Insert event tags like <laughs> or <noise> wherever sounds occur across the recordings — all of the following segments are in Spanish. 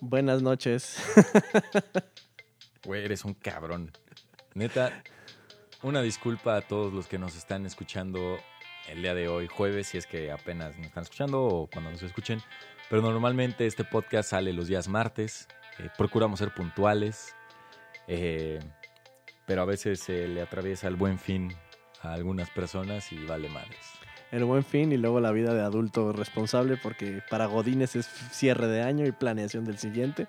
Buenas noches. Güey, eres un cabrón. Neta, una disculpa a todos los que nos están escuchando el día de hoy, jueves, si es que apenas nos están escuchando o cuando nos escuchen. Pero normalmente este podcast sale los días martes. Eh, procuramos ser puntuales. eh, pero a veces se le atraviesa el buen fin a algunas personas y vale madres. El buen fin y luego la vida de adulto responsable porque para Godines es cierre de año y planeación del siguiente.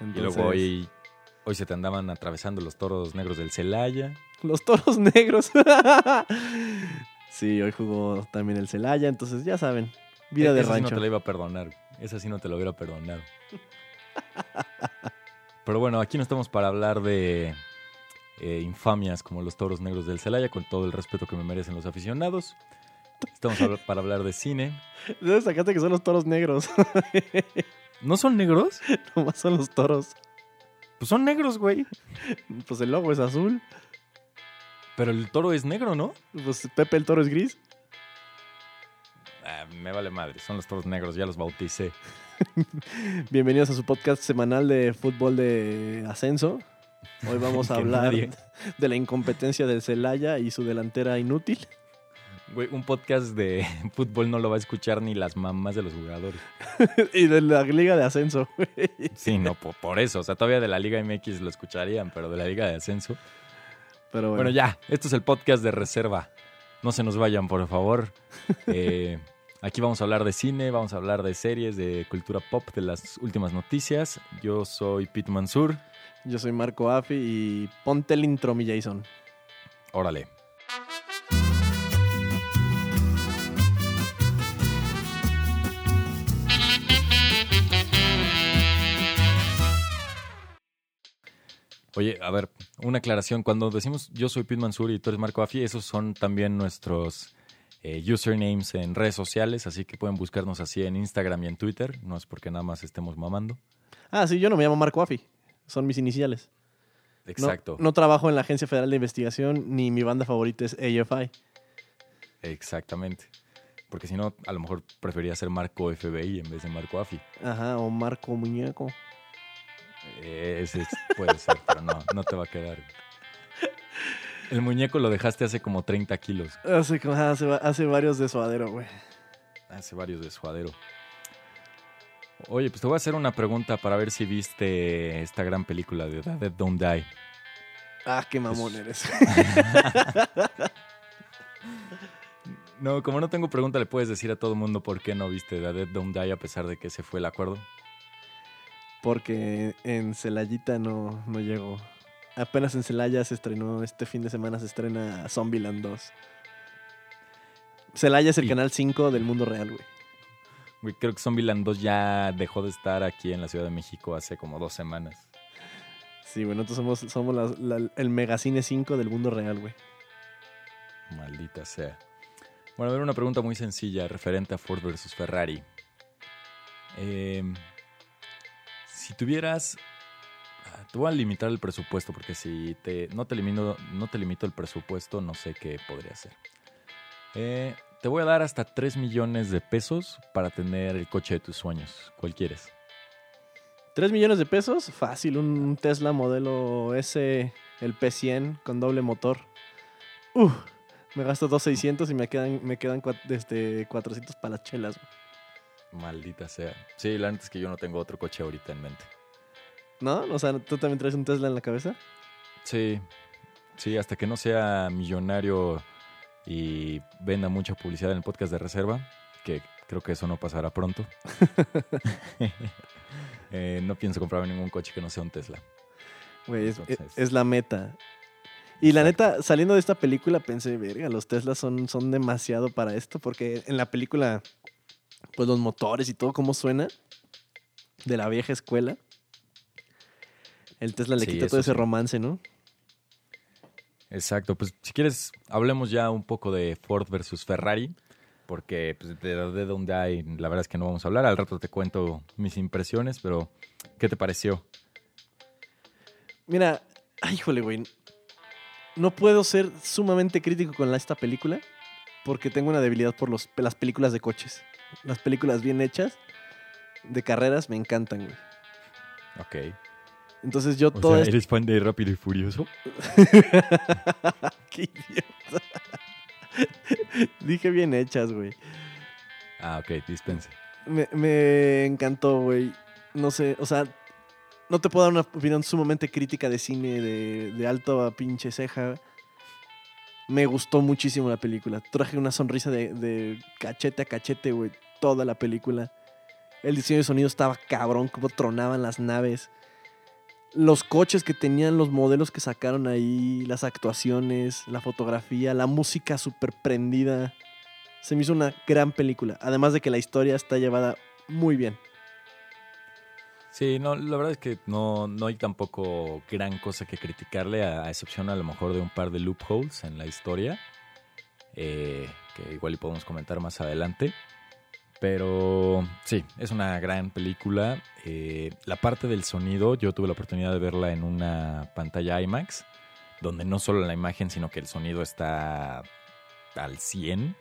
Y luego hoy, hoy se te andaban atravesando los toros negros del Celaya. Los toros <laughs> negros. <laughs> sí, hoy jugó también el Celaya, entonces ya saben. Vida de Esa sí no rancho. te la iba a perdonar. Esa sí no te lo hubiera perdonado. Pero bueno, aquí no estamos para hablar de eh, infamias como los toros negros del Celaya, con todo el respeto que me merecen los aficionados. Estamos para hablar de cine. ¿De dónde sacaste que son los toros negros? ¿No son negros? <laughs> Nomás son los toros. Pues son negros, güey. Pues el logo es azul. Pero el toro es negro, ¿no? Pues Pepe el toro es gris. Ah, me vale madre, son los toros negros, ya los bauticé. <laughs> Bienvenidos a su podcast semanal de fútbol de ascenso. Hoy vamos a <laughs> hablar nadie- de la incompetencia del Celaya y su delantera inútil. Güey, un podcast de <laughs> fútbol no lo va a escuchar ni las mamás de los jugadores. <laughs> y de la liga de ascenso. güey. Sí, no, por, por eso. O sea, todavía de la Liga MX lo escucharían, pero de la Liga de Ascenso. Pero bueno, Bueno, ya, esto es el podcast de reserva. No se nos vayan, por favor. <laughs> Eh, aquí vamos a hablar de cine, vamos a hablar de series, de cultura pop, de las últimas noticias. Yo soy Pete Mansur. yo soy Marco Affi y ponte el intro, mi Jason. Órale. Oye, a ver, una aclaración. Cuando decimos yo soy Pete Mansur y tú eres Marco Affi, esos son también nuestros eh, usernames en redes sociales, así que pueden buscarnos así en Instagram y en Twitter. No es porque nada más estemos mamando. Ah, sí, yo no me llamo Marco Affi. Son mis iniciales. No- Exacto. No, trabajo en la Agencia Federal de Investigación ni mi banda favorita es AFI. Exactamente. Porque si no, a lo mejor preferiría ser Marco FBI en vez de Marco AFI. Ajá, o Marco Muñeco. Eh, Ese es- puede ser, pero no, no te va a quedar. El muñeco lo dejaste hace como 30 kilos. Hace, hace, hace varios de suadero, güey. Hace varios de suadero. Oye, pues te voy a hacer una pregunta para ver si viste esta gran película de The Dead Don't Die. Ah, qué mamón Es- eres. <laughs> No, como no tengo pregunta, le puedes decir a todo el mundo por qué no viste The Dead Don't Die a pesar de que ese fue el acuerdo. Porque en Celayita no, no llegó. Apenas en Celaya se estrenó, este fin de semana se estrena Zombieland 2. Celaya es el canal 5 del mundo real, güey. Güey, creo que Zombieland 2 ya dejó de estar aquí en la Ciudad de México hace como dos semanas. Sí, güey, nosotros somos, somos la- la- el megacine 5 del mundo real, güey. Maldita sea. Bueno, a ver, una pregunta muy sencilla referente a Ford versus Ferrari. Eh, si tuvieras... ah, Te voy a limitar el presupuesto porque si te, no, te limito, no te limito el presupuesto, no sé qué podría hacer. Eh, te voy a dar hasta 3 millones de pesos para tener el coche de tus sueños. ¿Cuál quieres? 3 millones de pesos, fácil, un Tesla modelo S, el P100 con doble motor. Uf, me gasto 2,600 y me quedan, me quedan este, 400 para las chelas. Maldita sea. Sí, la neta es que yo no tengo otro coche ahorita en mente. ¿No? O sea, ¿tú también traes un Tesla en la cabeza? Sí, sí, hasta que no sea millonario y venda mucha publicidad en el podcast de reserva, que creo que eso no pasará pronto. <laughs> <laughs> Eh, no pienso comprarme ningún coche que no sea un Tesla. Güey, es, es la meta. Y la neta, saliendo de esta película, pensé, verga, los Teslas son, son demasiado para esto, porque en la película, pues los motores y todo, cómo suena, de la vieja escuela, el Tesla le Sí, quita todo ese sí. romance, ¿no? Exacto, pues si quieres, hablemos ya un poco de Ford versus Ferrari, porque pues, de, de dónde hay, la verdad es que no vamos a hablar. Al rato te cuento mis impresiones, pero ¿qué te pareció? Mira, ay, híjole, güey. No puedo ser sumamente crítico con esta película porque tengo una debilidad por los, las películas de coches. Las películas bien hechas de carreras me encantan, güey. Ok. Entonces yo O todo sea, ¿eres fan de Rápido y Furioso? <laughs> Qué idiota. <laughs> Dije bien hechas, güey. Ah, ok, dispense. Me, me encantó, güey. No sé, o sea, no te puedo dar una opinión sumamente crítica de cine de, de alto a pinche ceja. Me gustó muchísimo la película. Traje una sonrisa de, cachete a cachete, güey. Toda la película. El diseño de sonido estaba cabrón, como tronaban las naves. Los coches que tenían, los modelos que sacaron ahí, las actuaciones, la fotografía, la música súper prendida. Se me hizo una gran película. Además de que la historia está llevada muy bien. Sí, no, la verdad es que no, no hay tampoco gran cosa que criticarle, a, a excepción a lo mejor de un par de loopholes en la historia, eh, que igual podemos comentar más adelante. Pero sí, es una gran película. Eh, la parte del sonido, yo tuve la oportunidad de verla en una pantalla IMAX, donde no solo la imagen, sino que el sonido está al 100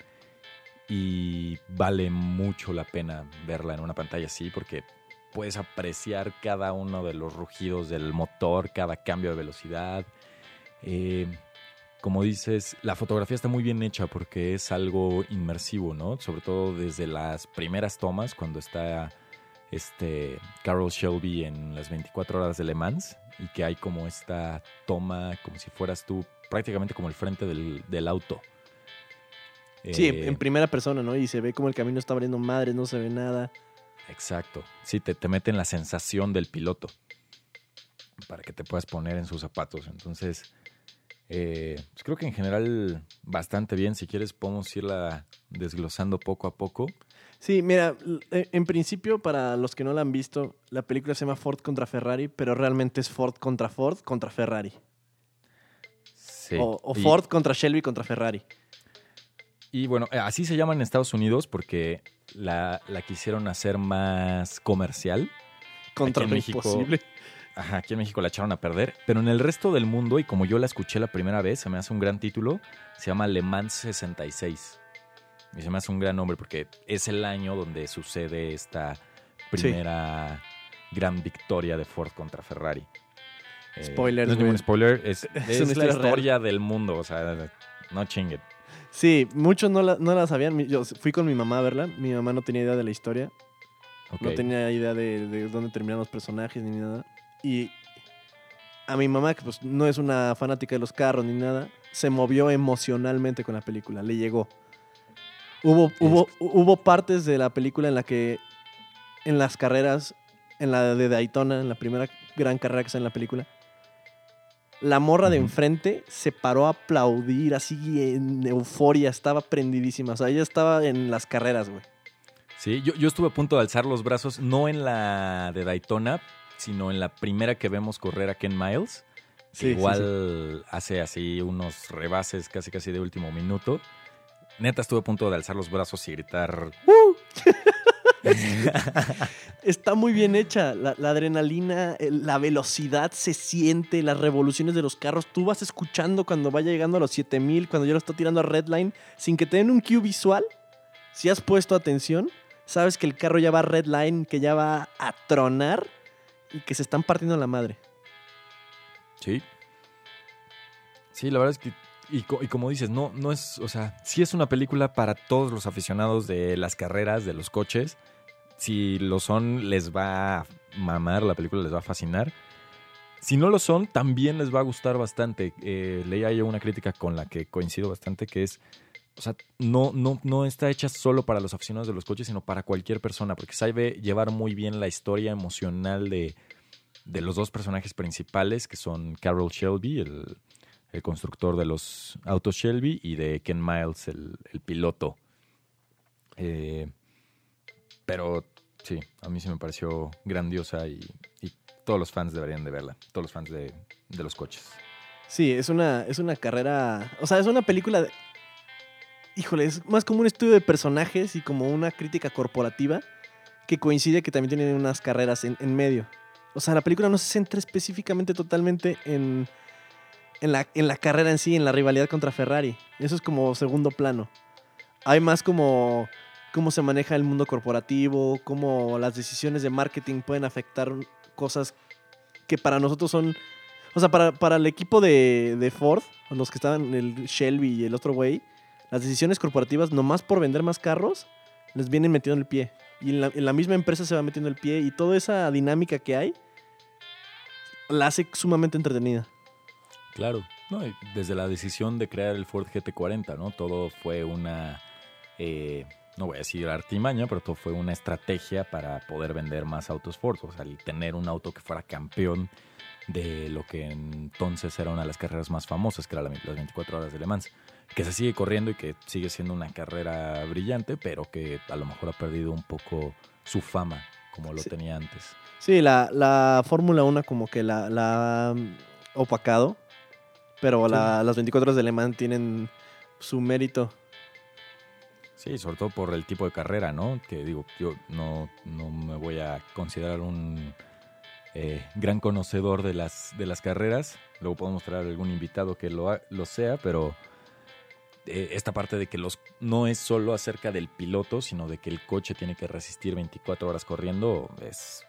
y vale mucho la pena verla en una pantalla así porque puedes apreciar cada uno de los rugidos del motor, cada cambio de velocidad. Eh, como dices, la fotografía está muy bien hecha porque es algo inmersivo, ¿no? Sobre todo desde las primeras tomas, cuando está este Carol Shelby en las 24 horas de Le Mans y que hay como esta toma, como si fueras tú prácticamente como el frente del, del auto. Sí, Eh, en primera persona, ¿no? Y se ve como el camino está abriendo madre, no se ve nada. Exacto. Sí, te, te meten la sensación del piloto para que te puedas poner en sus zapatos. Entonces, eh, pues creo que en general bastante bien. Si quieres, podemos irla desglosando poco a poco. Sí, mira, en principio, para los que no la han visto, la película se llama Ford contra Ferrari, pero realmente es Ford contra Ford contra Ferrari. Sí. O, o Y- Ford contra Shelby contra Ferrari. Y bueno, eh, así se llama en Estados Unidos porque la, la quisieron hacer más comercial. Contra lo México- imposible. Ajá, aquí en México la echaron a perder. Pero en el resto del mundo, y como yo la escuché la primera vez, se me hace un gran título. Se llama Le Mans 66. Y se me hace un gran nombre porque es el año donde sucede esta primera gran victoria de Ford contra Ferrari. Eh, Spoilers, No es ningún spoiler, es, <laughs> Es la historia real. historia del mundo. O sea, no chinguen. Sí, muchos no la, no la sabían. Yo fui con mi mamá a verla. Mi mamá no tenía idea de la historia. No tenía idea de, de dónde terminaron los personajes ni nada. Y a mi mamá, que pues no es una fanática de los carros ni nada, se movió emocionalmente con la película. Le llegó. Hubo, hubo, hubo partes de la película en la que en las carreras, en la de Daytona, en la primera gran carrera que está en la película, la morra de enfrente se paró a aplaudir así en euforia, estaba prendidísima. O sea, ella estaba en las carreras, güey. Sí, yo, yo estuve a punto de alzar los brazos, no en la de Daytona, sino en la primera que vemos correr a Ken Miles. Sí, sí, igual hace así unos rebases casi casi de último minuto. Neta estuve a punto de alzar los brazos y gritar. <laughs> Está muy bien hecha. La, adrenalina, el- la velocidad se siente, las revoluciones de los carros. Tú vas escuchando cuando vaya llegando a los 7000, cuando ya lo está tirando a Redline, sin que te den un cue visual. Si has puesto atención, sabes que el carro ya va a Redline, que ya va a tronar y que se están partiendo la madre. Sí. Sí, la verdad es que. Y como dices, no, no es. O sea, sí es una película para todos los aficionados de las carreras, de los coches. Si lo son, les va a mamar, la película les va a fascinar. Si no lo son, también les va a gustar bastante. Eh, leía yo una crítica con la que coincido bastante, que es. O sea, no, no, no está hecha solo para los aficionados de los coches, sino para cualquier persona, porque sabe llevar muy bien la historia emocional de, de los dos personajes principales, que son Carol Shelby, el, el constructor de los autos Shelby, y de Ken Miles, el, el piloto. Eh, pero sí, a mí sí me pareció grandiosa y, y todos los fans deberían de verla, todos los fans de, de los coches. Sí, es una, es una carrera. O sea, es una película. de- híjole, es más como un estudio de personajes y como una crítica corporativa que coincide que también tienen unas carreras en, en medio. O sea, la película no se centra específicamente totalmente en, en, la, en la carrera en sí, en la rivalidad contra Ferrari. Eso es como segundo plano. Hay más como cómo se maneja el mundo corporativo, cómo las decisiones de marketing pueden afectar cosas que para nosotros son. O sea, para, para el equipo de, de Ford, los que estaban, el Shelby y el otro güey, las decisiones corporativas, nomás por vender más carros, les vienen metiendo el pie. Y en la, en la misma empresa se va metiendo el pie y toda esa dinámica que hay la hace sumamente entretenida. Claro. No, desde la decisión de crear el Ford GT40, ¿no? Todo fue una, eh, no voy a decir artimaña, pero todo fue una estrategia para poder vender más autos Ford. O sea, el tener un auto que fuera campeón de lo que entonces era una de las carreras más famosas, que era la- las 24 horas de Le Mans, que se sigue corriendo y que sigue siendo una carrera brillante, pero que a lo mejor ha perdido un poco su fama como lo Sí. tenía antes. Sí, la, la Fórmula 1 como que la, la opacado, pero Sí. la- las 24 horas de Le Mans tienen su mérito. Sí, sobre todo por el tipo de carrera, ¿no? Que digo, yo no, no me voy a considerar un eh, gran conocedor de las, de las carreras. Luego podemos traer algún invitado que lo, lo sea, pero eh, esta parte de que los no es solo acerca del piloto, sino de que el coche tiene que resistir 24 horas corriendo, es,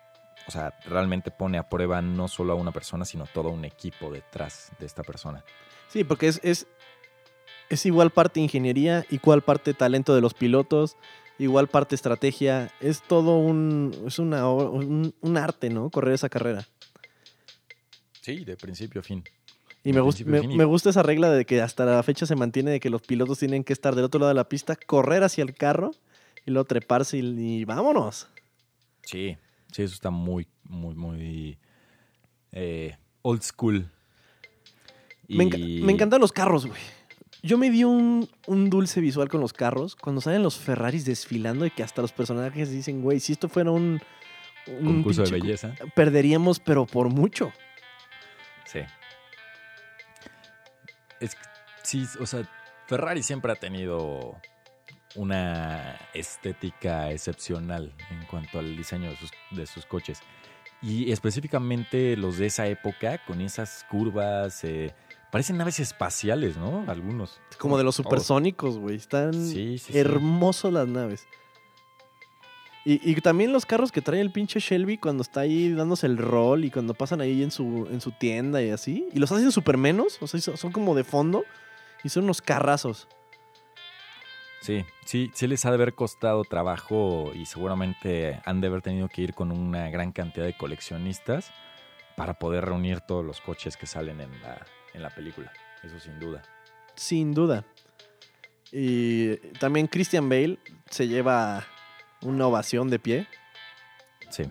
o sea, realmente pone a prueba no solo a una persona, sino todo un equipo detrás de esta persona. Sí, porque es, es, es igual parte ingeniería, igual parte talento de los pilotos, igual parte estrategia. Es todo un, es una, un, un arte, ¿no? Correr esa carrera. Sí, de principio a fin. Y me, gust- me, gusta esa regla de que hasta la fecha se mantiene de que los pilotos tienen que estar del otro lado de la pista, correr hacia el carro y luego treparse y, y vámonos. Sí, sí, eso está muy, muy, muy eh, old school. Me, me encantan los carros, güey. Yo me di un, un dulce visual con los carros cuando salen los Ferraris desfilando y que hasta los personajes dicen, güey, si esto fuera un, un concurso de pinche belleza. perderíamos, pero por mucho. Sí. Es sí, o sea, Ferrari siempre ha tenido una estética excepcional en cuanto al diseño de sus, de sus coches. Y específicamente los de esa época, con esas curvas, eh, parecen naves espaciales, ¿no? Algunos. Como de los supersónicos, güey. Están Sí, sí, sí. hermosos las naves. Y, y también los carros que trae el pinche Shelby cuando está ahí dándose el rol y cuando pasan ahí en su, en su tienda y así. Y los hacen súper menos, o sea, son como de fondo y son unos carrazos. Sí, sí, sí les ha de haber costado trabajo y seguramente han de haber tenido que ir con una gran cantidad de coleccionistas para poder reunir todos los coches que salen en la, en la película. Eso sin duda. Sin duda. Y también Christian Bale se lleva una ovación de pie. Sí.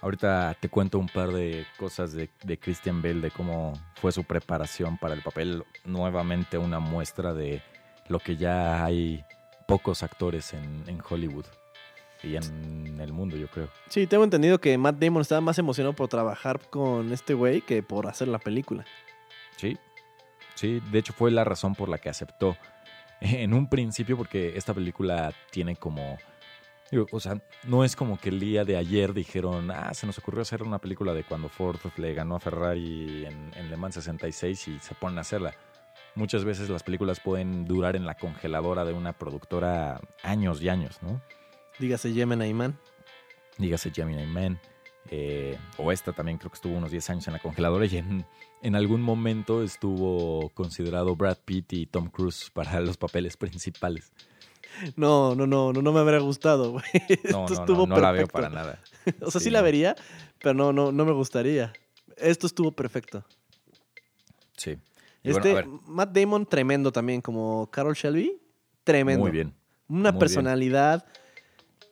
Ahorita te cuento un par de cosas de, de Christian Bale, de cómo fue su preparación para el papel. Nuevamente una muestra de lo que ya hay pocos actores en, en Hollywood y en el mundo, yo creo. Sí, tengo entendido que Matt Damon estaba más emocionado por trabajar con este güey que por hacer la película. Sí, sí, de hecho fue la razón por la que aceptó en un principio porque esta película tiene como, digo, o sea, no es como que el día de ayer dijeron, ah, se nos ocurrió hacer una película de cuando Ford le ganó a Ferrari en, en Le Mans 66 y se ponen a hacerla. Muchas veces las películas pueden durar en la congeladora de una productora años y años, ¿no? Dígase Gemini Man. dígase Gemini Man, eh, o esta también creo que estuvo unos 10 años en la congeladora y en, en algún momento estuvo considerado Brad Pitt y Tom Cruise para los papeles principales. No, no, no, no, no me habría gustado, güey. No, <laughs> Esto no, estuvo no, no la veo para nada. <laughs> O sea, sí, Sí, la vería, pero no, no, no me gustaría. Esto estuvo perfecto. Sí. Y Este, Matt Damon, tremendo también, como Carol Shelby, tremendo. muy bien. Una muy bien.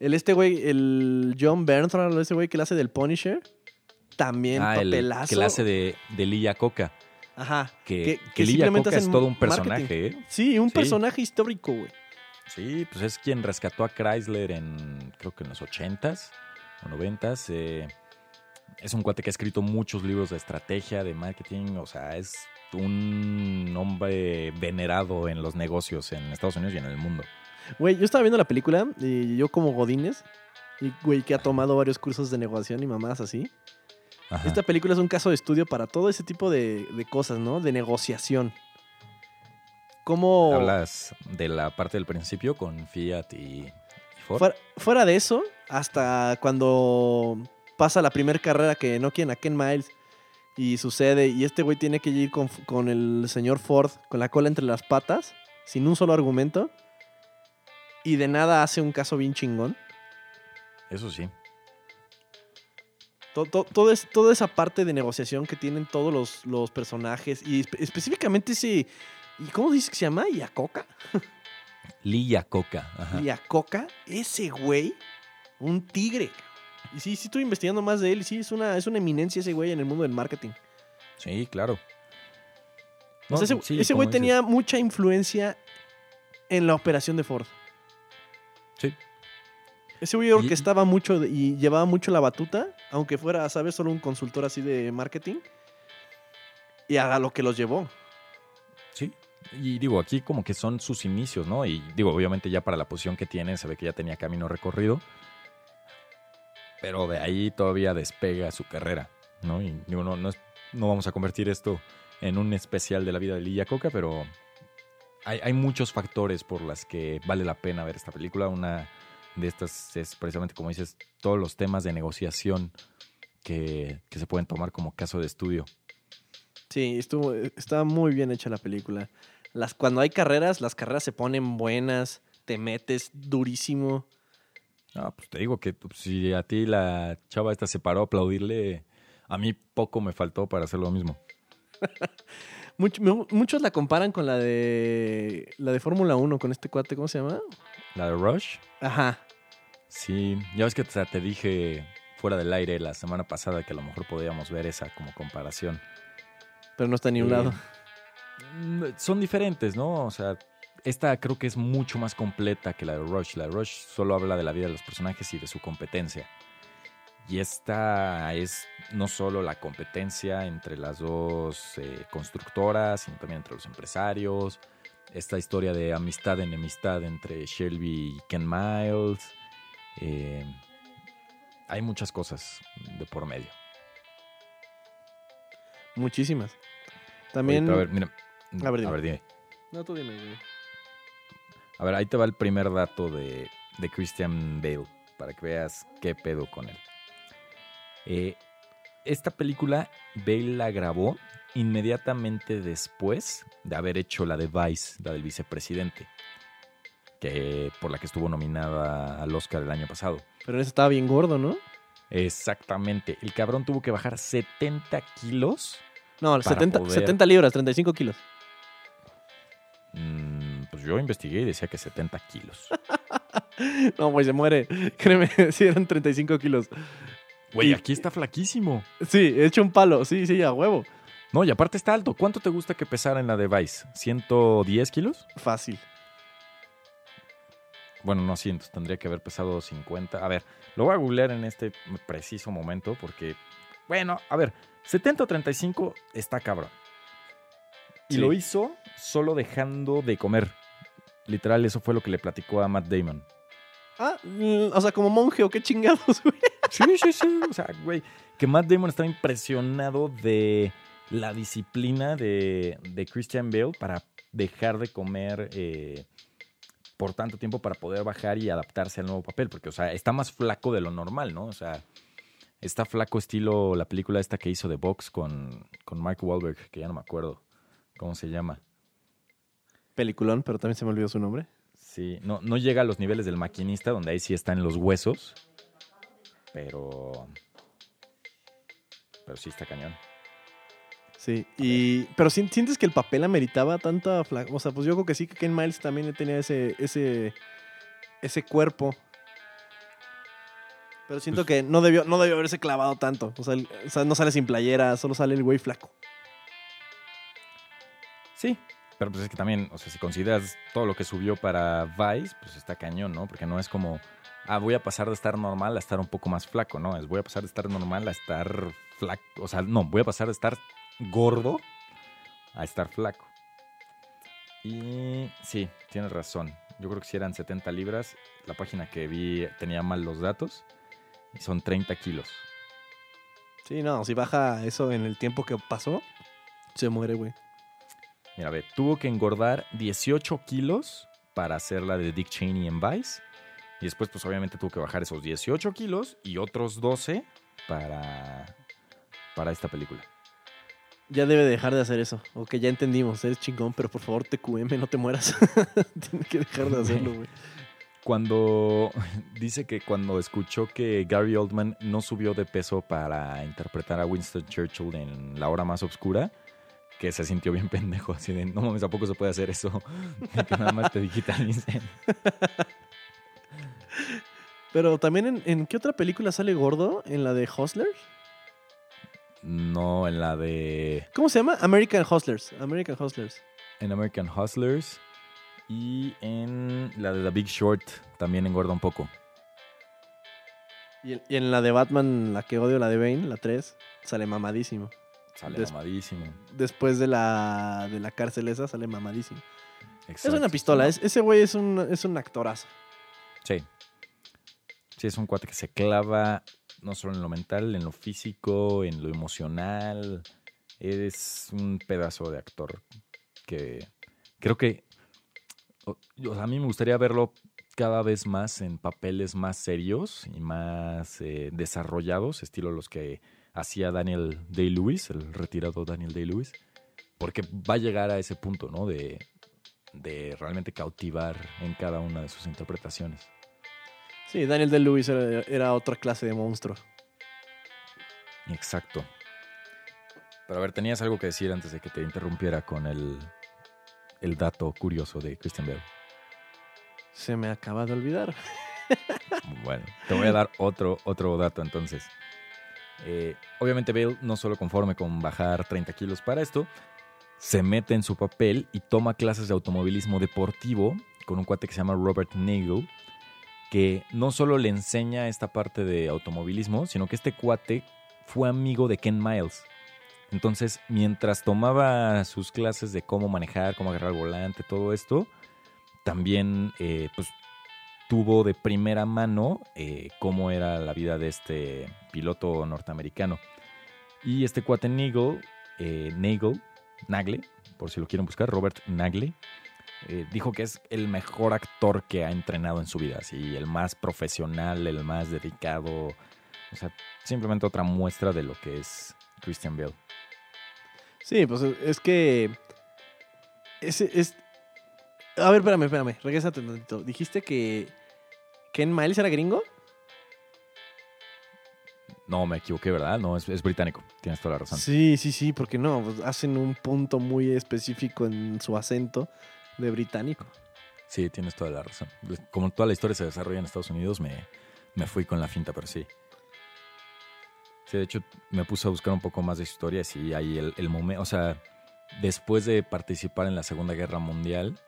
El este güey, el John Bernthal, ese güey que le hace del Punisher, también Ah, el papelazo. que la hace de, de Lilla Coca. Ajá. Que, Que- que, que Lilla Coca es todo un personaje, ¿eh? Sí, un Sí. personaje histórico, güey. Sí, pues es quien rescató a Chrysler en, creo que en los 80s o 90s. eh, es un cuate que ha escrito muchos libros de estrategia, de marketing, o sea, es un hombre venerado en los negocios en Estados Unidos y en el mundo. Güey, yo estaba viendo la película y yo como Godínez, y güey que ha tomado varios cursos de negociación y mamadas así. Ajá. Esta película es un caso de estudio para todo ese tipo de, de cosas, ¿no? De negociación. Cómo... Hablas de la parte del principio con Fiat y, y Ford. Fuera, fuera de eso, hasta cuando pasa la primera carrera que no quieren a Ken Miles y sucede y este güey tiene que ir con, con el señor Ford con la cola entre las patas, sin un solo argumento y de nada hace un caso bien chingón. Eso sí. To- to- todo es- toda esa parte de negociación que tienen todos los, los personajes y espe- específicamente ese... ¿Y cómo dice que se llama? ¿Yacoca? Lilla <laughs> Coca. Ajá. Yacoca, ese güey, un tigre. Y sí, sí estuve investigando más de él y sí, es una, es una eminencia ese güey en el mundo del marketing. Sí, claro. O No, sea, ese, sí, ese como güey dices. tenía mucha influencia en la operación de Ford. Sí. Ese güey Y- orquestaba mucho y llevaba mucho la batuta, aunque fuera, ¿sabes? Solo un consultor así de marketing. Y a lo que los llevó. Sí. Y digo, aquí como que son sus inicios, ¿no? Y digo, obviamente ya para la posición que tiene, se ve que ya tenía camino recorrido. Pero de ahí todavía despega su carrera, ¿no? Y digo, no, no, es- no vamos a convertir esto en un especial de la vida de Lilla Coca, pero hay, hay muchos factores por las que vale la pena ver esta película. Una de estas es precisamente, como dices, todos los temas de negociación que, que se pueden tomar como caso de estudio. Sí, estuvo, estaba muy bien hecha la película. Las, cuando hay carreras, las carreras se ponen buenas, te metes durísimo. No, pues te digo que pues, si a ti la chava esta se paró a aplaudirle, a mí poco me faltó para hacer lo mismo. <laughs> Much- muchos la comparan con la de la de Fórmula 1, con este cuate, ¿cómo se llama? La de Rush, Ajá. sí, ya ves que te, te dije fuera del aire la semana pasada que a lo mejor podíamos ver esa como comparación. Pero no está ni un Eh, lado. mm, Son diferentes, ¿no? O sea, esta creo que es mucho más completa que la de Rush. La de Rush solo habla de la vida de los personajes y de su competencia. Y esta es no solo la competencia entre las dos eh, constructoras, sino también entre los empresarios. Esta historia de amistad, enemistad entre Shelby y Ken Miles. Eh, hay muchas cosas de por medio. Muchísimas. También. Oye, a ver, mira. A ver, dime. a ver, dime. No, tú dime, güey. A ver, ahí te va el primer dato de, de Christian Bale, para que veas qué pedo con él. Eh, esta película Bale la grabó inmediatamente después de haber hecho la de Vice, la del vicepresidente, que, por la que estuvo nominada al Oscar el año pasado. Pero ese estaba bien gordo, ¿no? Exactamente. El cabrón tuvo que bajar 70 kilos. No, Para 70, poder- 70 libras, 35 kilos. Mm, pues yo investigué y decía que 70 kilos. <laughs> No, güey, se muere. Créeme, <laughs> sí, eran 35 kilos. Güey, aquí está flaquísimo. Sí, he hecho un palo. Sí, sí, a huevo. No, y aparte está alto. ¿Cuánto te gusta que pesara en la device? ¿110 kilos? Fácil. Bueno, no 100, tendría que haber pesado 50. A ver, lo voy a googlear en este preciso momento porque, bueno, a ver, 70 o 35 está cabrón. Y Sí. lo hizo solo dejando de comer. Literal, eso fue lo que le platicó a Matt Damon. Ah, mm, o sea, como monje o qué chingados, <laughs> güey. Sí, sí, sí. O sea, güey, que Matt Damon estaba impresionado de la disciplina de, de Christian Bale para dejar de comer eh, por tanto tiempo para poder bajar y adaptarse al nuevo papel. Porque, o sea, está más flaco de lo normal, ¿no? O sea, está flaco estilo la película esta que hizo de Box con, con Mark Wahlberg, que ya no me acuerdo cómo se llama. Peliculón, pero también se me olvidó su nombre. Sí, no, no llega a los niveles del maquinista, donde ahí sí están los huesos. Pero. Pero sí está cañón. Sí, y... Pero si- ¿sientes que el papel ameritaba tanta fla- O sea, pues yo creo que sí que Ken Miles también tenía ese, ese, ese cuerpo. Pero siento Pues- que no debió, no debió haberse clavado tanto. O sea, el- o sea, no sale sin playera, solo sale el güey flaco. Sí. Pero pues es que también, o sea, si consideras todo lo que subió para Vice, pues está cañón, ¿no? Porque no es como, ah, voy a pasar de estar normal a estar un poco más flaco, ¿no? Es voy a pasar de estar normal a estar flaco. O sea, no, voy a pasar de estar gordo a estar flaco. Y sí, tienes razón. Yo creo que si eran 70 libras, la página que vi tenía mal los datos. Y son 30 kilos. Sí, no, si baja eso en el tiempo que pasó, se muere, güey. Mira, ve, tuvo que engordar 18 kilos para hacer la de Dick Cheney en Vice. Y después, pues obviamente tuvo que bajar esos 18 kilos y otros 12 para, para esta película. Ya debe dejar de hacer eso. Ok, ya entendimos, eres chingón, pero por favor, TQM, no te mueras. <laughs> Tiene que dejar de hacerlo, güey. Cuando <laughs> dice que cuando escuchó que Gary Oldman no subió de peso para interpretar a Winston Churchill en La Hora Más Oscura, que se sintió bien <laughs> pendejo, así de, no mames, ¿a poco se puede hacer eso? que nada más te digitalicen. Pero también, en, ¿en qué otra película sale gordo? ¿En la de Hustlers? No, en la de... ¿Cómo se llama? American Hustlers. American Hustlers. En American Hustlers y en la de The Big Short también engorda un poco. Y en, la de Batman, la que odio, la de Bane, la 3, sale mamadísimo. Sale Des- mamadísimo. Después de la, de la cárcel esa, sale mamadísimo. Es Exacto. una pistola. es- ese güey es un, es un actorazo. Sí. Sí, es un cuate que se clava no solo en lo mental, en lo físico, en lo emocional. Es un pedazo de actor que creo que a mí me gustaría verlo cada vez más en papeles más serios y más eh, desarrollados, estilo los que hacía Daniel Day-Lewis, el retirado Daniel Day-Lewis, porque va a llegar a ese punto, ¿no? De, de realmente cautivar en cada una de sus interpretaciones. Sí, Daniel de Lewis era, era otra clase de monstruo. Exacto. Pero a ver, tenías algo que decir antes de que te interrumpiera con el, el dato curioso de Christian Bale. Se me acaba de olvidar. <laughs> Bueno, te voy a dar otro, otro dato entonces. Eh, obviamente Bale no solo conforme con bajar 30 kilos para esto, se mete en su papel y toma clases de automovilismo deportivo con un cuate que se llama Robert Nagel, que no solo le enseña esta parte de automovilismo, sino que este cuate fue amigo de Ken Miles. Entonces, mientras tomaba sus clases de cómo manejar, cómo agarrar el volante, todo esto, también eh, pues, tuvo de primera mano eh, cómo era la vida de este piloto norteamericano. Y este cuate Nagel, eh, Nagle, por si lo quieren buscar, Robert Nagle, eh, dijo que es el mejor actor que ha entrenado en su vida, así, el más profesional, el más dedicado, o sea, simplemente otra muestra de lo que es Christian Bale. Sí, pues es que. Ese es. A ver, espérame, espérame. Regrésate un tantito. Dijiste que. ¿Ken Miles era gringo? No, me equivoqué, ¿verdad? No, es, es británico, tienes toda la razón. Sí, sí, sí, porque no, pues hacen un punto muy específico en su acento de británico. Sí, tienes toda la razón. Como toda la historia se desarrolla en Estados Unidos, me, me fui con la finta, pero sí. Sí, de hecho, me puse a buscar un poco más de su historia. Sí, hay el, el momento. O sea, después de participar en la Segunda Guerra Mundial,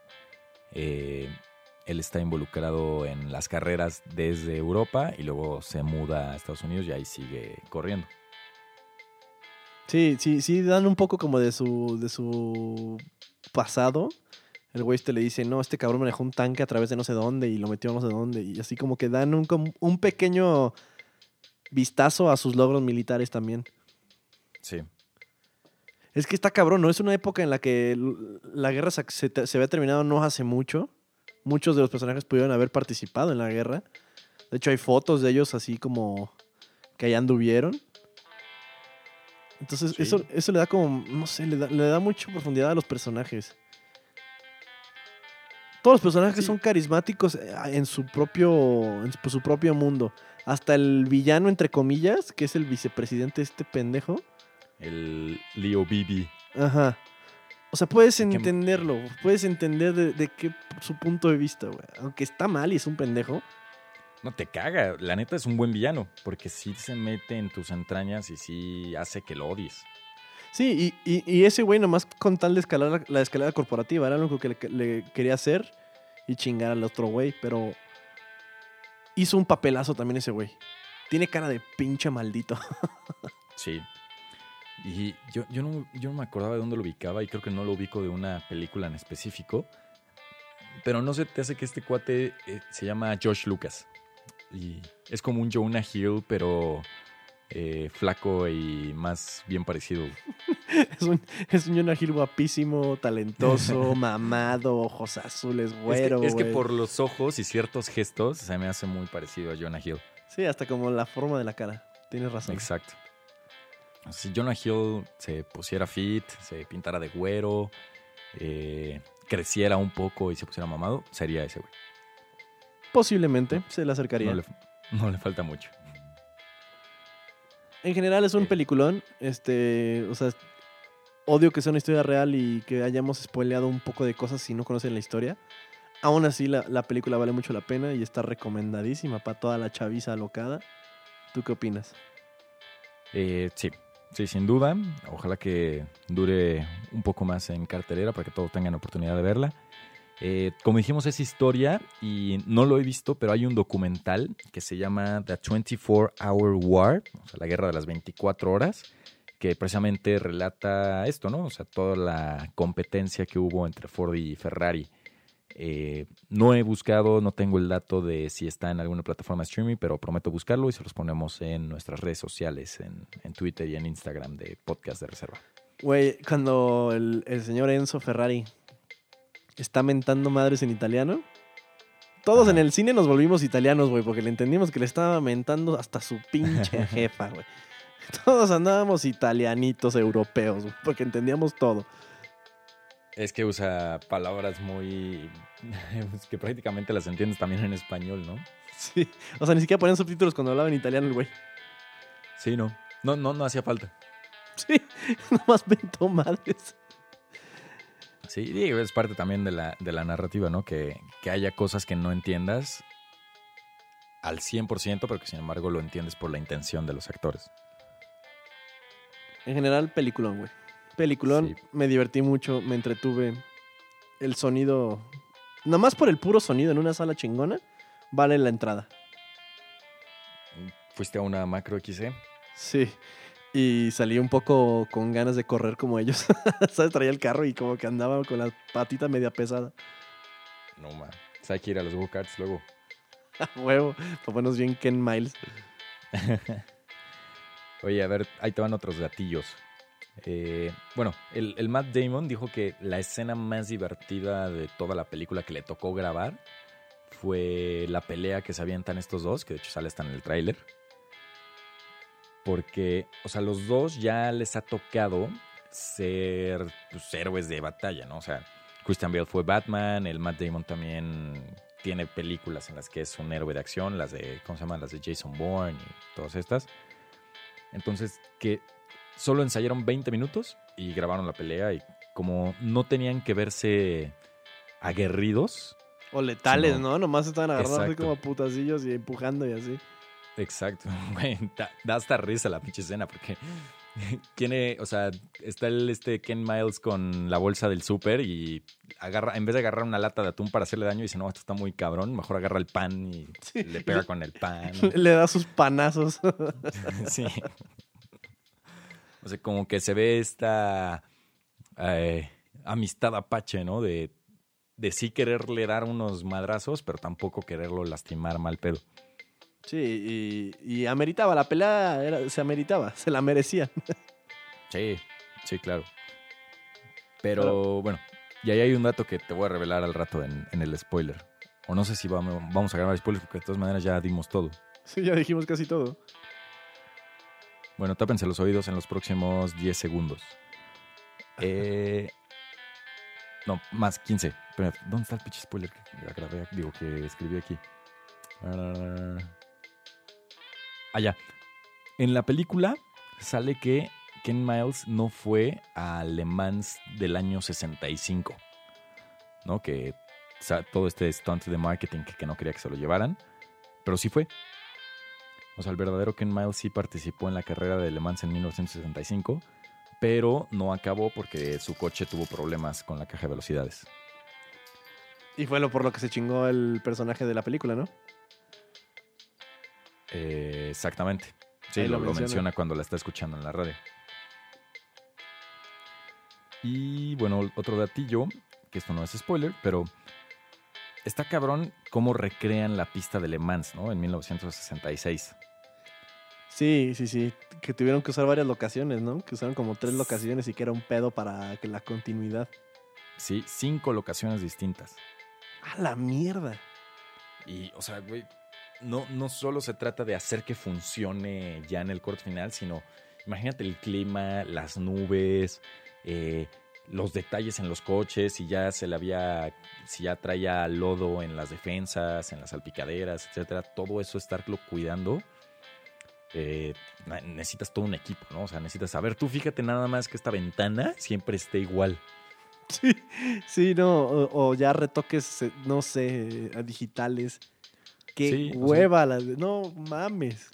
eh, él está involucrado en las carreras desde Europa y luego se muda a Estados Unidos y ahí sigue corriendo. Sí, sí, sí, dan un poco como de su, de su pasado. El güey este le dice, no, este cabrón manejó un tanque a través de no sé dónde y lo metió a no sé dónde. Y así como que dan un, un pequeño vistazo a sus logros militares también. Sí. Es que está cabrón, ¿no? Es una época en la que la guerra se, se te- se había terminado no hace mucho. Muchos de los personajes pudieron haber participado en la guerra. De hecho, hay fotos de ellos así como que allá anduvieron. Entonces, Sí. eso, eso le da como, no sé, le da, le da mucha profundidad a los personajes. Todos los personajes Sí. son carismáticos eh, en su propio, en su- su propio mundo. Hasta el villano, entre comillas, que es el vicepresidente este pendejo. El Leo Bibi. Ajá. O sea, puedes entenderlo, puedes entender de, de qué su punto de vista, güey. Aunque está mal y es un pendejo. No te caga, la neta es un buen villano, porque sí se mete en tus entrañas y sí hace que lo odies. Sí, y, y- y ese güey nomás con tal de escalar la, la escalera corporativa, era lo único que le, le quería hacer y chingar al otro güey, pero hizo un papelazo también ese güey. Tiene cara de pinche maldito. <laughs> Sí. Y yo, yo, no, yo no me acordaba de dónde lo ubicaba y creo que no lo ubico de una película en específico. Pero no se te hace que este cuate eh, se llama Josh Lucas. Y es como un Jonah Hill, pero eh, flaco y más bien parecido. <laughs> es un, es un Jonah Hill guapísimo, talentoso, <laughs> mamado, ojos azules, Es que- güero, es que, por los ojos y ciertos gestos se me hace muy parecido a Jonah Hill. Sí, hasta como la forma de la cara. tienes razón. Exacto. Si Jonah Hill se pusiera fit, se pintara de güero, eh, creciera un poco y se pusiera mamado, sería ese güey. Posiblemente se le acercaría. No le, no le falta mucho. En general es un peliculón. Este, o sea, odio que sea una historia real y que hayamos spoileado un poco de cosas si no conocen la historia. Aún así, la, la película vale mucho la pena y está recomendadísima para toda la chaviza alocada. ¿Tú qué opinas? Eh, sí, sí, sin duda. Ojalá que dure un poco más en cartelera para que todos tengan oportunidad de verla. Eh, como dijimos, es historia y no lo he visto, pero hay un documental que se llama The 24 Hour War, o sea, la guerra de las 24 horas, que precisamente relata esto, ¿no? O sea, toda la competencia que hubo entre Ford y Ferrari. Eh, no he buscado, no tengo el dato de si está en alguna plataforma de streaming, pero prometo buscarlo y se los ponemos en nuestras redes sociales, en, Twitter y en Instagram de Podcast de Reserva. Güey, cuando el señor Enzo Ferrari está mentando madres en italiano. Todos Ajá. en el cine nos volvimos italianos, güey, porque le entendimos que le estaba mentando hasta su pinche <laughs> jefa, güey. Todos andábamos italianitos europeos, porque entendíamos todo. Es que usa palabras muy... <laughs> que prácticamente las entiendes también en español, ¿no? Sí. O sea, ni siquiera ponían subtítulos cuando hablaba en italiano el güey. Sí, no. No, no, no hacía falta. Sí, <laughs> nomás mentó madres. Sí, digo, es parte también de la, de la narrativa, ¿no? Que, que haya cosas que no entiendas al 100%, pero que sin embargo lo entiendes por la intención de los actores. En general, peliculón, güey. Peliculón, Sí. me divertí mucho, me entretuve. El sonido, nomás por el puro sonido en una sala chingona, vale la entrada. ¿Fuiste a una macro XC? Sí. Y salí un poco con ganas de correr como ellos. <laughs> ¿Sabes? Traía el carro y como que andaba con la patita media pesada. No, man. Pues Hay que ir a los go-karts luego. <laughs> A huevo. Para ponernos bien Ken Miles. <laughs> Oye, a ver, ahí te van otros gatillos. Eh, bueno, el, el Matt Damon dijo que la escena más divertida de toda la película que le tocó grabar fue la pelea que se avientan estos dos, que de hecho sale hasta en el tráiler. Porque, o sea, los dos ya les ha tocado ser pues, héroes de batalla, ¿no? O sea, Christian Bale fue Batman, el Matt Damon también tiene películas en las que es un héroe de acción, las de, ¿cómo se llaman? Las de Jason Bourne y todas estas. Entonces, que solo ensayaron 20 minutos y grabaron la pelea y como no tenían que verse aguerridos, O letales, no. ¿no? Nomás estaban agarrando así como a putacillos y empujando y así. Exacto, <laughs> güey, da, da hasta risa la pinche escena porque <laughs> tiene, o sea, está el este Ken Miles con la bolsa del súper y agarra, en vez de agarrar una lata de atún para hacerle daño, dice, no, esto está muy cabrón, mejor agarra el pan y Sí. le pega con el pan. <laughs> Le da sus panazos. sí. O sea, como que se ve esta eh, amistad apache, ¿no? De, de sí quererle dar unos madrazos, pero tampoco quererlo lastimar mal pedo. Sí, y, y ameritaba, la pelea era- se ameritaba, se la merecía. Sí, sí, claro. Pero bueno, y ahí hay un dato que te voy a revelar al rato en, en el spoiler. O no sé si vamos, vamos a grabar spoilers porque de todas maneras ya dimos todo. Sí, ya dijimos casi todo. Bueno, tápense los oídos en los próximos 10 segundos. <laughs> Eh, no, más 15. Espera, ¿Dónde está el pinche spoiler que grabé? Digo, que escribí aquí. Ah, Allá. En la película sale que Ken Miles no fue a Le Mans del año 65. ¿No? Que todo este stunt de marketing que, que no quería que se lo llevaran. Pero sí fue. O sea, el verdadero Ken Miles sí participó en la carrera de Le Mans en 1965, pero no acabó porque su coche tuvo problemas con la caja de velocidades. Y fue lo por lo que se chingó el personaje de la película, ¿no? Eh, exactamente. Sí, lo, lo lo menciona. menciona cuando la está escuchando en la radio. Y bueno, otro datillo, que esto no es spoiler, pero está cabrón cómo recrean la pista de Le Mans, ¿no? En 1966. Sí, sí, sí. Que tuvieron que usar varias locaciones, ¿no? Que usaron como tres locaciones y que era un pedo para que la continuidad. Sí, cinco locaciones distintas. ¡A la mierda! Y, o sea, güey, no, no solo se trata de hacer que funcione ya en el corte final, sino imagínate el clima, las nubes, eh, los detalles en los coches, si ya se le había, si ya traía lodo en las defensas, en las salpicaderas, etcétera, todo eso estarlo cuidando. eh, necesitas todo un equipo, ¿no? O sea, necesitas saber, tú fíjate nada más que esta ventana siempre esté igual. Sí, sí, no, o, ya retoques, eh, no sé, digitales. Qué Sí, o sea- hueva, no mames.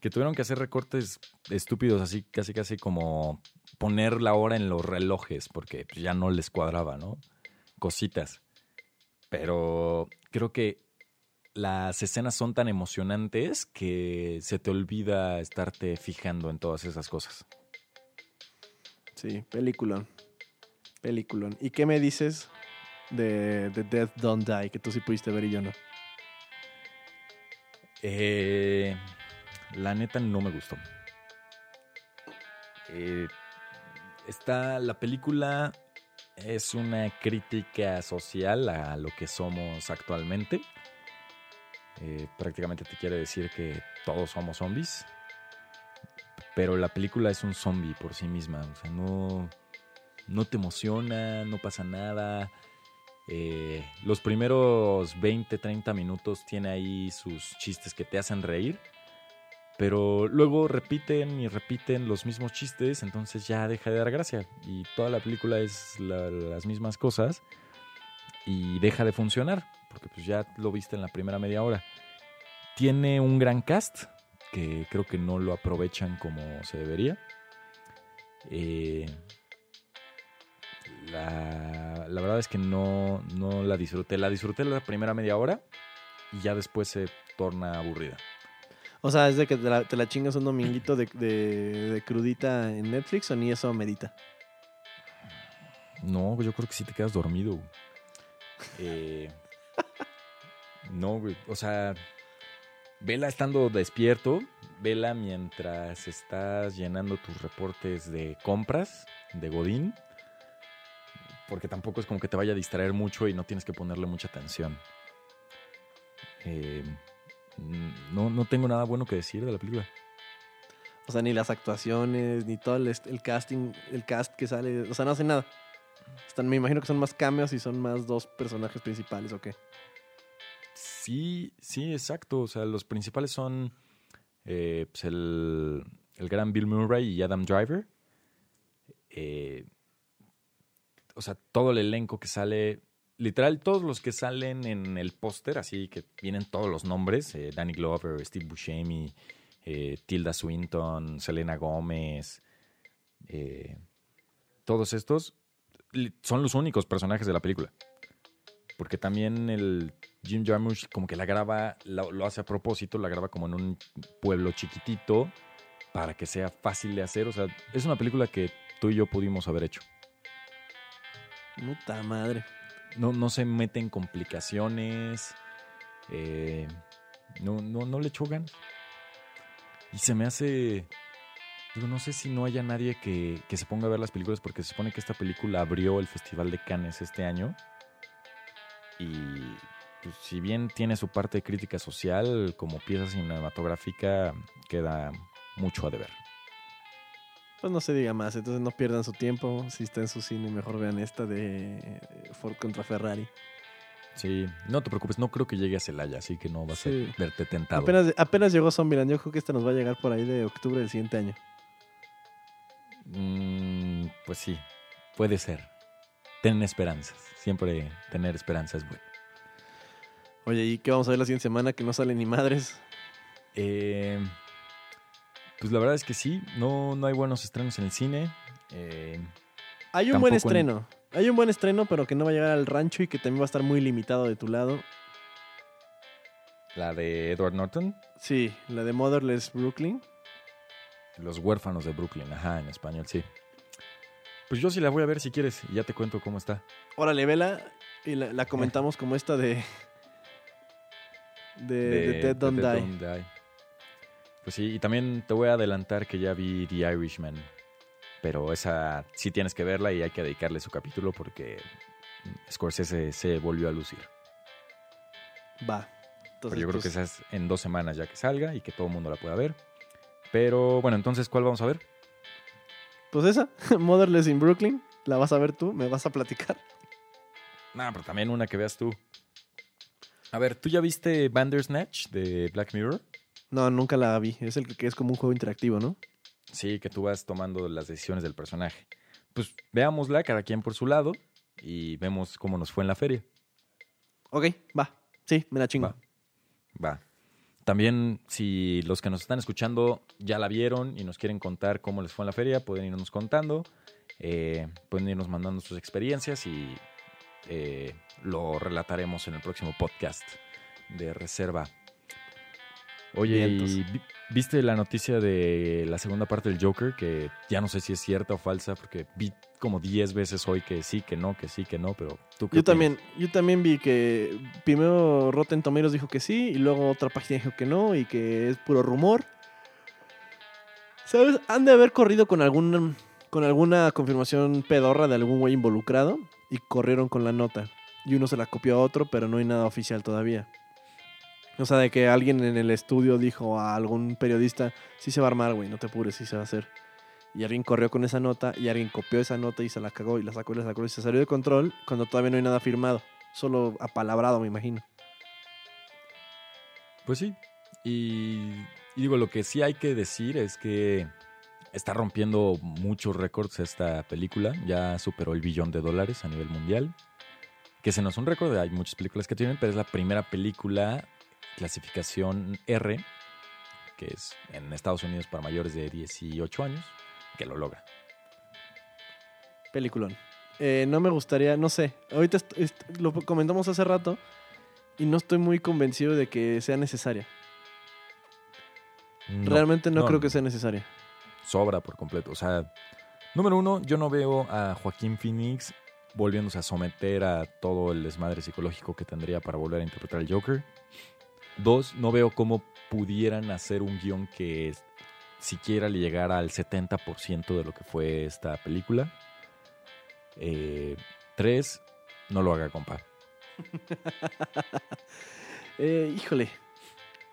Que tuvieron que hacer recortes estúpidos, así casi casi como poner la hora en los relojes, porque pues, ya no les cuadraba, ¿no? Cositas. Pero creo que las escenas son tan emocionantes que se te olvida estarte fijando en todas esas cosas. Sí, peliculón. Peliculón. ¿Y qué me dices de, de Death Don't Die, que tú sí pudiste ver y yo no? Eh, la neta no me gustó. Eh, está, la película es una crítica social a lo que somos actualmente. Eh, prácticamente te quiere decir que todos somos zombies. Pero la película es un zombie por sí misma. O sea, no, no te emociona, no pasa nada. Eh, los primeros 20, 30 minutos tiene ahí sus chistes que te hacen reír. Pero luego repiten y repiten los mismos chistes, entonces ya deja de dar gracia. Y toda la película es la- las mismas cosas y deja de funcionar, porque pues ya lo viste en la primera media hora. Tiene un gran cast, que creo que no lo aprovechan como se debería. Eh, la, la verdad es que no, no la disfruté. La disfruté la primera media hora y ya después se torna aburrida. O sea, ¿es de que te la, te la chingas un dominguito de, de- de crudita en Netflix o ni eso medita? No, yo creo que sí te quedas dormido. güey. Eh, no, güey. O sea, vela estando despierto, vela mientras estás llenando tus reportes de compras de Godín. Porque tampoco es como que te vaya a distraer mucho y no tienes que ponerle mucha atención. Eh, no, no tengo nada bueno que decir de la película. O sea, ni las actuaciones, ni todo el, el casting, el cast que sale. O sea, no hace nada. Están, me imagino que son más cameos y son más dos personajes principales, ¿o qué? Sí, sí, exacto. O sea, los principales son eh, pues, el, el gran Bill Murray y Adam Driver. Eh, o sea, todo el elenco que sale, literal, todos los que salen en el póster, así que vienen todos los nombres: eh, Danny Glover, Steve Buscemi, eh, Tilda Swinton, Selena Gómez. eh, todos estos son los únicos personajes de la película. Porque también el Jim Jarmusch como que la graba, lo hace a propósito, la graba como en un pueblo chiquitito para que sea fácil de hacer. O sea, es una película que tú y yo pudimos haber hecho. Puta madre. No, no se mete en complicaciones. eh, no, no, no le chocan. Y se me hace. Digo, no sé si no haya nadie que, que se ponga a ver las películas porque se supone que esta película abrió el Festival de Cannes este año. Y pues, si bien tiene su parte de crítica social, como pieza cinematográfica queda mucho a deber. Pues no se diga más, entonces no pierdan su tiempo. Si está en su cine, mejor vean esta de Ford contra Ferrari. Sí, no te preocupes, no creo que llegue a Celaya, así que no vas Sí. a verte tentado. Apenas, apenas llegó Zombieland, yo creo que esta nos va a llegar por ahí de octubre del siguiente año. Mm, pues sí, puede ser. Ten esperanzas. Siempre tener esperanza es bueno. Oye, ¿y qué vamos a ver la siguiente semana? Que no sale ni madres. Eh, pues la verdad es que sí, no, no hay buenos estrenos en el cine. Eh, Hay un buen en- estreno. Hay un buen estreno, pero que no va a llegar al rancho y que también va a estar muy limitado de tu lado. la de Edward Norton, Sí, la de Motherless Brooklyn. Los huérfanos de Brooklyn, ajá, en español, sí. Pues yo sí la voy a ver si quieres y ya te cuento cómo está. Órale, vela. Y la, la <laughs> comentamos como esta de. De, de Dead Don't de Die. Die. Pues sí, y también te voy a adelantar que ya vi The Irishman. Pero esa sí tienes que verla y hay que dedicarle su capítulo porque Scorsese se volvió a lucir. Va. Pero Entonces, yo creo que pues, esa es en dos semanas ya que salga y que todo el mundo la pueda ver. Pero bueno, entonces, ¿cuál vamos a ver? pues esa, <laughs> Motherless in Brooklyn, la vas a ver tú, me vas a platicar. Nah, pero también una que veas tú. A ver, ¿tú ya viste Bandersnatch de Black Mirror? No, nunca la vi. Es el que, es como un juego interactivo, ¿no? Sí, que tú vas tomando las decisiones del personaje. Pues veámosla, cada quien por su lado, y vemos cómo nos fue en la feria. Ok, va. Sí, me la chingo. Va. Va. También, si los que nos están escuchando ya la vieron y nos quieren contar cómo les fue en la feria, pueden irnos contando, eh, pueden irnos mandando sus experiencias y eh, lo relataremos en el próximo podcast de Reserva. Oye. ¿y vi- viste la noticia de la segunda parte del Joker? Que ya no sé si es cierta o falsa, porque vi como 10 veces hoy que sí, que no, que sí, que no, pero tú qué Yo opinas? también, yo también vi que primero Rotten Tomatoes dijo que sí y luego otra página dijo que no y que es puro rumor. ¿Sabes? Han de haber corrido con algún con alguna confirmación pedorra de algún güey involucrado y corrieron con la nota. Y uno se la copió a otro, pero no hay nada oficial todavía. O sea, de que alguien en el estudio dijo a algún periodista, sí se va a armar, güey, no te apures, sí se va a hacer. Y alguien corrió con esa nota y alguien copió esa nota y se la cagó y la sacó y la sacó y se salió de control cuando todavía no hay nada firmado. Solo apalabrado, me imagino. Pues sí. Y, y digo, lo que sí hay que decir es que está rompiendo muchos récords esta película. Ya superó el billón de dólares a nivel mundial. Que ese no es un récord, hay muchas películas que tienen, pero es la primera película clasificación R, que es en Estados Unidos para mayores de 18 años, que lo logra. Peliculón. Eh, no me gustaría, no sé. Ahorita lo comentamos hace rato y no estoy muy convencido de que sea necesaria. No, Realmente no, no, creo que sea necesaria. sobra por completo. O sea, número uno, yo no veo a Joaquín Phoenix volviéndose a someter a todo el desmadre psicológico que tendría para volver a interpretar al Joker. Dos, no veo cómo pudieran hacer un guion que siquiera le llegara al 70% de lo que fue esta película. Eh, tres, no lo haga, compa. <laughs> Eh, híjole.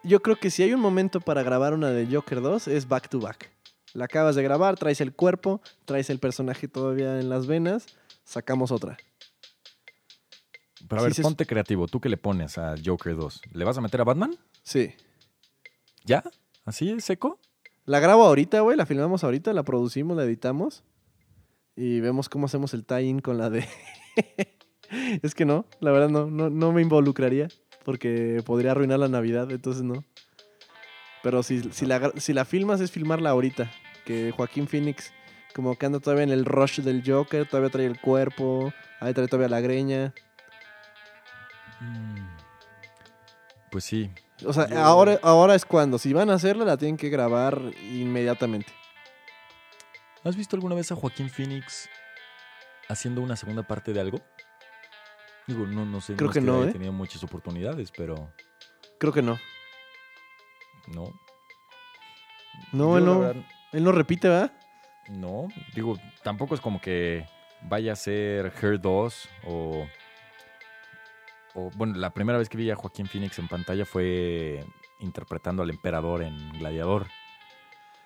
Yo creo que si hay un momento para grabar una de Joker 2 es back to back. La acabas de grabar, traes el cuerpo, traes el personaje todavía en las venas, sacamos otra. Pero a ver, sí es- ponte creativo. ¿Tú qué le pones a Joker 2? ¿Le vas a meter a Batman? Sí. ¿Ya? ¿Así, seco? La grabo ahorita, güey, la filmamos ahorita, la producimos, la editamos y vemos cómo hacemos el tie-in con la de... <laughs> es que no, la verdad no, no, no me involucraría porque podría arruinar la Navidad, entonces no. Pero si, si, la, si la filmas es filmarla ahorita, que Joaquín Phoenix como que anda todavía en el rush del Joker, todavía trae el cuerpo, ahí trae todavía la greña. Mm. Pues sí. O sea, Yo- ahora, ahora es cuando, si van a hacerla la tienen que grabar inmediatamente. ¿Has visto alguna vez a Joaquín Phoenix haciendo una segunda parte de algo? Digo, no, no sé. Creo es que no, haya ¿eh? tenido muchas oportunidades, pero Creo que no. no. No, él no, verdad, él no repite, ¿verdad? no. Digo, tampoco es como que vaya a ser Her 2 o. O, bueno, la primera vez que vi a Joaquín Phoenix en pantalla fue interpretando al emperador en Gladiador.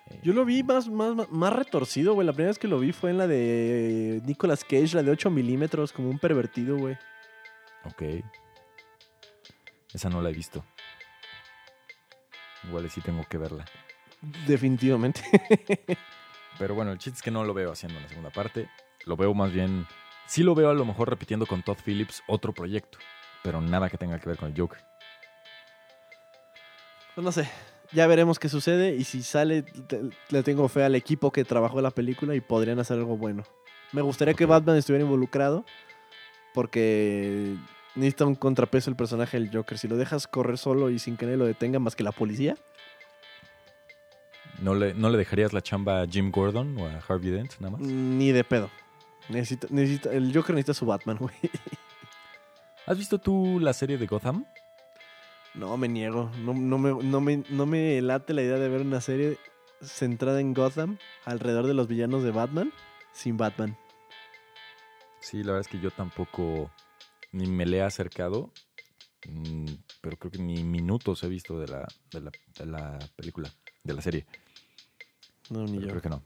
Eh, Yo lo vi más, más, más- retorcido, güey. La primera vez que lo vi fue en la de Nicolas Cage, la de 8 milímetros, como un pervertido, güey. Ok. Esa no la he visto. Igual sí tengo que verla. Definitivamente. <laughs> Pero bueno, el chiste es que no lo veo haciendo una segunda parte. Lo veo más bien. Sí lo veo a lo mejor repitiendo con Todd Phillips otro proyecto. Pero nada que tenga que ver con el Joker. Pues no sé. Ya veremos qué sucede y si sale, te- le tengo fe al equipo que trabajó la película y podrían hacer algo bueno. Me gustaría que. Batman estuviera involucrado porque necesita un contrapeso el personaje del Joker. Si lo dejas correr solo y sin que nadie lo detenga más que la policía, ¿No le, ¿No le dejarías la chamba a Jim Gordon o a Harvey Dent nada más? ni de pedo. Necesita, necesita, el Joker necesita su Batman, güey. <laughs> ¿Has visto tú la serie de Gotham? No, me niego. No, no me, no, me, no me late la idea de ver una serie centrada en Gotham alrededor de los villanos de Batman sin Batman. Sí, la verdad es que yo tampoco ni me le he acercado. mm, pero creo que ni minutos he visto de la, de la, de la película, de la serie. No, ni Pero yo. creo que no.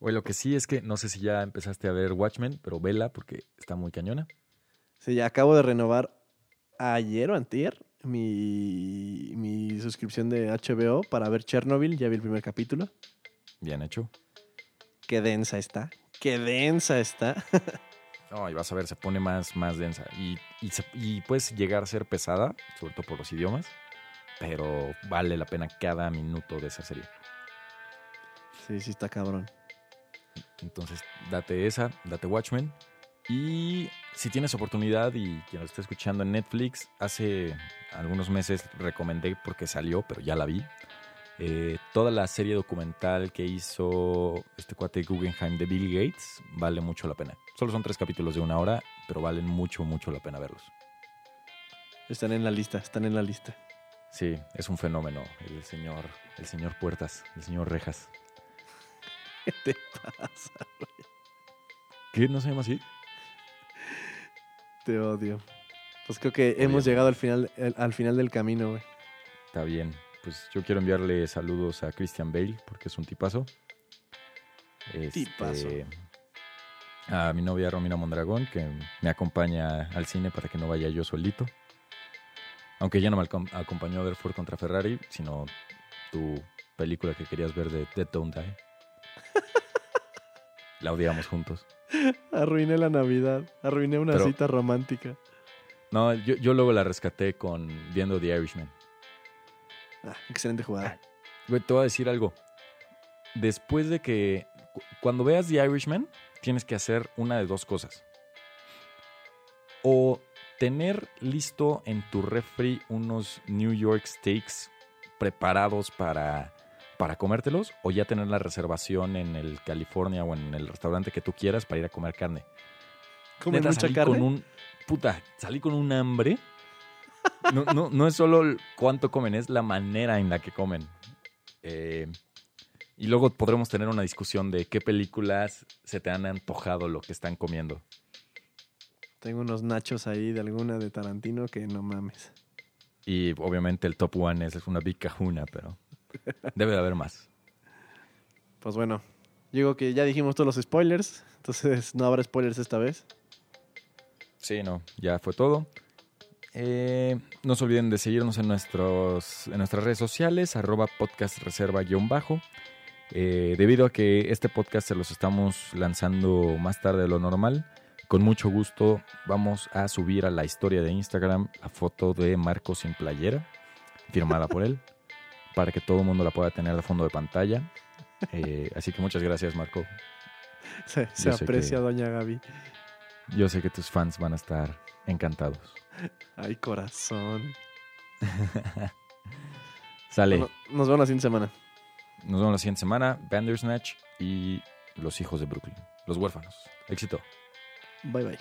Oye, lo que sí es que no sé si ya empezaste a ver Watchmen, pero vela porque está muy cañona. Sí, ya acabo de renovar ayer o antier mi, mi suscripción de HBO para ver Chernobyl. Ya vi el primer capítulo. Bien hecho. Qué densa está. Qué densa está. <laughs> No, y vas a ver, se pone más, más densa. Y, y, se- y puedes llegar a ser pesada, sobre todo por los idiomas, pero vale la pena cada minuto de esa serie. Sí, sí está cabrón. Entonces, date esa, date Watchmen. Y si tienes oportunidad y quien lo esté escuchando en Netflix, hace algunos meses recomendé porque salió, pero ya la vi. eh, toda la serie documental que hizo este cuate Guggenheim de Bill Gates vale mucho la pena. Solo son tres capítulos de una hora, pero valen mucho, mucho la pena verlos. Están en la lista, están en la lista. Sí, es un fenómeno el señor, el señor Puertas, el señor Rejas. <laughs> ¿Qué te pasa? ¿Qué? ¿No se llama así? Te odio. Pues creo que hemos Obviamente. llegado al final, el- al final del camino, güey. Está bien. Pues yo quiero enviarle saludos a Christian Bale, porque es un tipazo. Este, Tipazo. A mi novia Romina Mondragón, que me acompaña al cine para que no vaya yo solito. Aunque ella no me acom- acompañó a ver Ford contra Ferrari, sino tu película que querías ver de Dead Don't Die. La odiamos juntos. Arruiné la Navidad. Arruiné una Pero- cita romántica. No, yo, yo luego la rescaté con viendo The Irishman. Ah, excelente jugada. Güey, te voy a decir algo. Después de que. cu- Cuando veas The Irishman, tienes que hacer una de dos cosas. O tener listo en tu refri unos New York steaks preparados para, para comértelos, o ya tener la reservación en el California o en el restaurante que tú quieras para ir a comer carne. ¿Comen Neta, mucha salí carne? Con un, puta, salí con un hambre. No, no, no es solo cuánto comen, es la manera en la que comen. Eh, y luego podremos tener una discusión de qué películas se te han antojado lo que están comiendo. Tengo unos nachos ahí de alguna de Tarantino que no mames. Y obviamente el top one es, es una big cajuna, pero debe de haber más. Pues bueno, digo que ya dijimos todos los spoilers, entonces no habrá spoilers esta vez. Sí, no, ya fue todo. Eh, no se olviden de seguirnos en, nuestros, en nuestras redes sociales, arroba podcast reserva guion bajo. Eh, debido a que este podcast se los estamos lanzando más tarde de lo normal, con mucho gusto vamos a subir a la historia de Instagram la foto de Marco sin playera, firmada por él, <laughs> para que todo el mundo la pueda tener de fondo de pantalla. <laughs> Eh, así que muchas gracias, Marco. Se, aprecia, que- doña Gaby. Yo sé que tus fans van a estar encantados. Ay, corazón. <laughs> Sale. Bueno, nos vemos la siguiente semana. Nos vemos la siguiente semana. Bandersnatch y Los Hijos de Brooklyn. Los Huérfanos. Éxito. Bye bye.